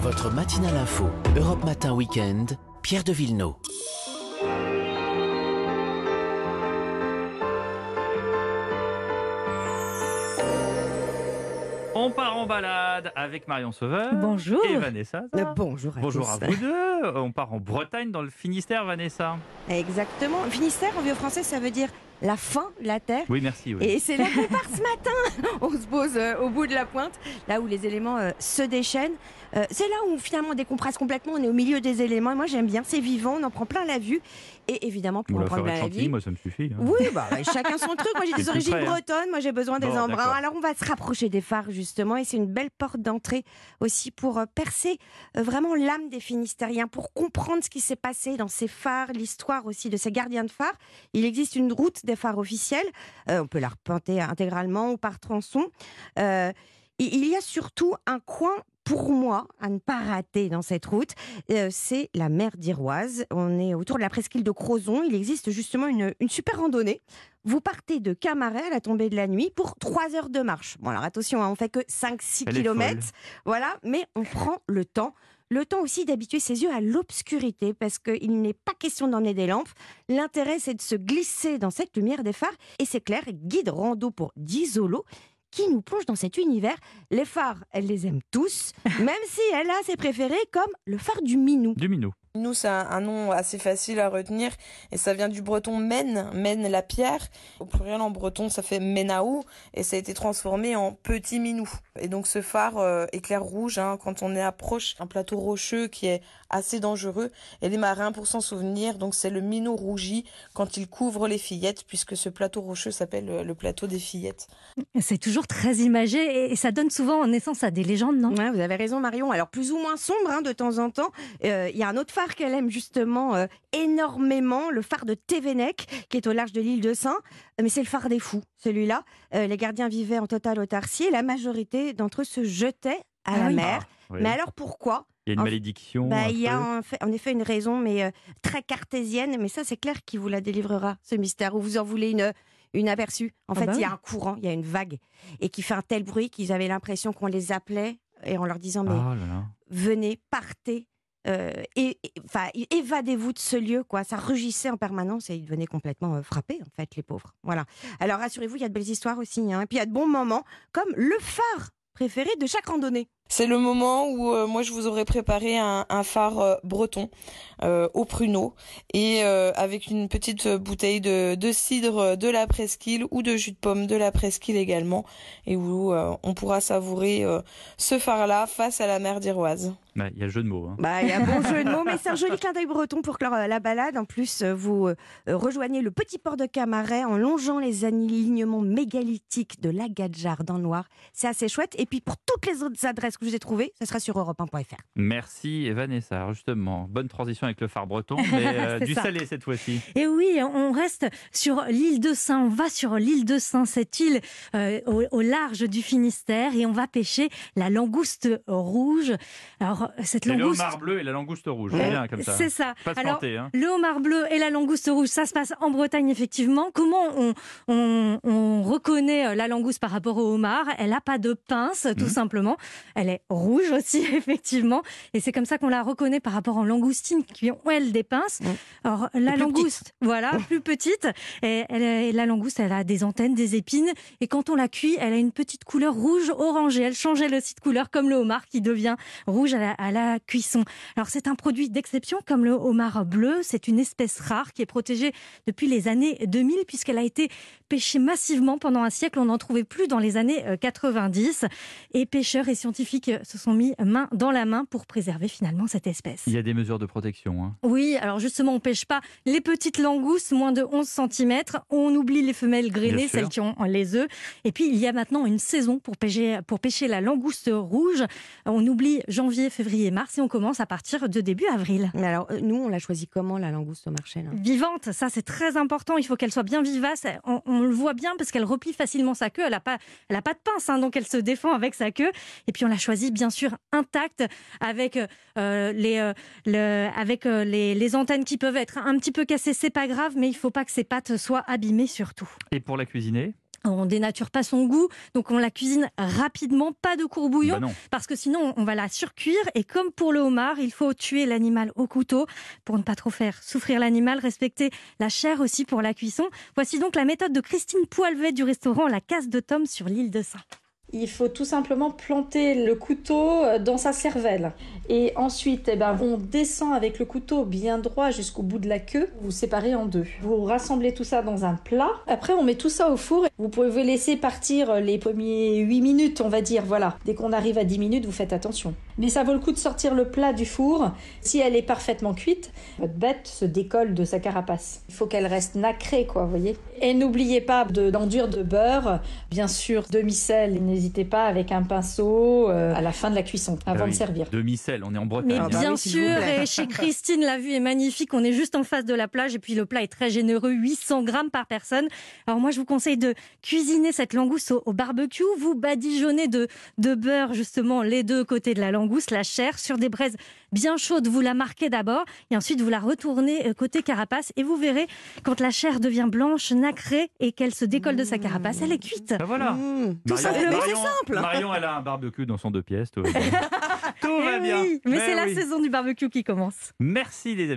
Votre matinale info, Europe Matin Weekend, Pierre de Villeneuve. On part en balade avec Marion Sauveur. Bonjour. Et Vanessa. Euh, bonjour à Bonjour tous. à vous deux. On part en Bretagne, dans le Finistère, Vanessa. Exactement. Finistère, en vieux français, ça veut dire la fin de la terre. Oui, merci. oui. Et c'est là qu'on part ce matin. On se pose euh, au bout de la pointe, là où les éléments euh, se déchaînent. Euh, c'est là où finalement on décompresse complètement. On est au milieu des éléments. Et moi j'aime bien, c'est vivant, on en prend plein la vue. Et évidemment, pour en prendre plein la vue. moi, ça me suffit. hein. Oui, bah, chacun son truc. Moi, j'ai des origines près, hein. bretonnes. Moi, j'ai besoin des Bon, embruns. Alors, on va se rapprocher des phares, justement. Et c'est une belle porte d'entrée aussi pour percer vraiment l'âme des Finistériens, pour comprendre ce qui s'est passé dans ces phares, l'histoire aussi de ces gardiens de phares. Il existe une route des phares officiels. Euh, on peut la repenter intégralement ou par tronçon. Euh, il y a surtout un coin pour moi, à ne pas rater dans cette route, euh, c'est la mer d'Iroise. On est autour de la presqu'île de Crozon. Il existe justement une, une super randonnée. Vous partez de Camaret à la tombée de la nuit pour 3 heures de marche. Bon, alors attention, hein, on fait que 5-6 Elle est km. Voilà, mais on prend le temps. Le temps aussi d'habituer ses yeux à l'obscurité parce qu'il n'est pas question d'emmener des lampes. L'intérêt, c'est de se glisser dans cette lumière des phares. Et c'est clair, guide rando pour 10 Zolo qui nous plonge dans cet univers. Les phares, elle les aime tous, même si elle a ses préférés comme le phare du Minou. Du. Nous, c'est un, un nom assez facile à retenir et ça vient du breton men, men la pierre. Au pluriel en breton, ça fait menaou et ça a été transformé en petit minou. Et donc ce phare euh, éclair rouge hein, quand on est approche un plateau rocheux qui est assez dangereux. Et les marins, pour s'en souvenir, donc c'est le minot rougi quand il couvre les fillettes puisque ce plateau rocheux s'appelle euh, le plateau des fillettes. C'est toujours très imagé et- et ça donne souvent naissance à des légendes, non? Ouais, vous avez raison Marion. Alors plus ou moins sombre hein, de temps en temps. Euh, Il y a un autre phare qu'elle aime justement euh, énormément, le phare de Tévenec, qui est au large de l'île de Saint. Mais c'est le phare des fous, celui-là. Euh, les gardiens vivaient en totale autarcie et la majorité d'entre eux se jetaient à Ah la oui. mer. Ah, oui. Mais alors pourquoi? Il y a une en- malédiction. Bah, il y a en, fait- en effet une raison, mais euh, très cartésienne. Mais ça, c'est clair qui vous la délivrera, ce mystère. Ou vous en voulez une, une aperçue? En Ah fait, bah il y a un courant, il y a une vague, et qui fait un tel bruit qu'ils avaient l'impression qu'on les appelait, et en leur disant, mais là là. venez, partez. Euh, et, enfin, évadez-vous de ce lieu, quoi. Ça rugissait en permanence et ils devenaient complètement euh, frappés, en fait, les pauvres. Voilà. Alors, rassurez-vous, il y a de belles histoires aussi. hein. Et puis, il y a de bons moments, comme le phare préféré de chaque randonnée. C'est le moment où euh, moi je vous aurais préparé un, un phare euh, breton euh, au pruneau et euh, avec une petite bouteille de, de cidre de la presqu'île ou de jus de pomme de la presqu'île également et où euh, on pourra savourer euh, ce phare-là face à la mer d'Iroise. Ouais, Il y a le jeu de mots. hein. Bah, il y a un bon jeu de mots, mais c'est un joli clin d'œil breton pour clore la balade. En plus, vous rejoignez le petit port de Camaret en longeant les alignements mégalithiques de la Gadjar dans le noir. C'est assez chouette. Et puis, pour toutes les autres adresses que je vous ai trouvées, ça sera sur europe1.fr. Merci Vanessa. Alors, justement, bonne transition avec le phare breton, mais euh, du ça. salé cette fois-ci. Et oui, on reste sur l'île de Saint, on va sur l'île de Saint, cette île euh, au, au large du Finistère, et on va pêcher la langouste rouge. Alors, cette Et le langouste... homard bleu et la langouste rouge. C'est bien comme ça. C'est ça. Pas Alors, planter, hein. Le homard bleu et la langouste rouge, ça se passe en Bretagne effectivement. Comment on, on- on reconnaît euh, la langouste par rapport au homard? Elle n'a pas de pince, tout Mhm. simplement. Elle est rouge aussi, effectivement. Et c'est comme ça qu'on la reconnaît par rapport aux langoustines qui ont, elles, des pinces. Alors, la langouste, voilà, plus petite. Et, elle la langouste, elle a des antennes, des épines. Et quand on la cuit, elle a une petite couleur rouge orangée. Elle change elle aussi de couleur, comme le homard qui devient rouge à la, à la cuisson. Alors c'est un produit d'exception comme le homard bleu. C'est une espèce rare qui est protégée depuis les années 2000 puisqu'elle a été pêchée massivement pendant un siècle. On n'en trouvait plus dans les années euh, 90. Et pêcheurs et scientifiques euh, se sont mis main dans la main pour préserver finalement cette espèce. Il y a des mesures de protection. hein. Oui, alors justement, on pêche pas les petites langoustes, moins de 11 cm. On oublie les femelles grainées, celles qui ont les œufs. Et puis, il y a maintenant une saison pour pêcher, pour pêcher la langouste rouge. On oublie janvier, février, mars et on commence à partir de début avril. Mais alors, euh, nous, on l'a choisi comment, la langouste au marché là? Vivante, ça c'est très important. Il faut qu'elle soit bien vivace. On, on le voit bien parce qu'elle replie facilement sa queue. Elle n'a pas, elle a pas de pince, hein, donc elle se défend avec sa queue. Et puis on l'a choisie bien sûr intacte avec euh, les, euh, le- avec euh, les, les antennes qui peuvent être un petit peu cassées. C'est pas grave, mais il faut pas que ses pattes soient abîmées surtout. Et pour la cuisiner? On dénature pas son goût, donc on la cuisine rapidement, pas de courbouillon, Bah parce que sinon on va la surcuire. Et comme pour le homard, il faut tuer l'animal au couteau pour ne pas trop faire souffrir l'animal, respecter la chair aussi pour la cuisson. Voici donc la méthode de Christine Poilvet du restaurant La Case de Tom sur l'île de Saint. Il faut tout simplement planter le couteau euh, dans sa cervelle. Et ensuite, eh ben, on descend avec le couteau bien droit jusqu'au bout de la queue. Vous séparez en deux. Vous rassemblez tout ça dans un plat. Après, on met tout ça au four. Vous pouvez laisser partir les premiers 8 minutes, on va dire. Voilà. Dès qu'on arrive à 10 minutes, vous faites attention. Mais ça vaut le coup de sortir le plat du four. Si elle est parfaitement cuite, votre bête se décolle de sa carapace. Il faut qu'elle reste nacrée, quoi, vous voyez. Et n'oubliez pas de- de beurre. Bien sûr, demi-sel. Pas avec un pinceau euh, à la fin de la cuisson, avant Ah oui, de servir. Demi-sel, on est en Bretagne. Mais hein. bah bien oui, sûr, et chez Christine, la vue est magnifique. On est juste en face de la plage et puis le plat est très généreux, 800 grammes par personne. Alors moi, je vous conseille de cuisiner cette langouste au, au barbecue. Vous badigeonnez de, de beurre justement les deux côtés de la langouste, la chair, sur des braises bien chaudes. Vous la marquez d'abord et ensuite vous la retournez euh, côté carapace et vous verrez quand la chair devient blanche, nacrée et qu'elle se décolle de sa carapace, elle est cuite. Bah voilà. Mmh, tout Marion- simplement, Marion- simple. Marion, elle a un barbecue dans son deux pièces. Tout va bien. Tout va Eh bien. oui, mais Ben c'est la saison du barbecue qui commence. Merci les amis.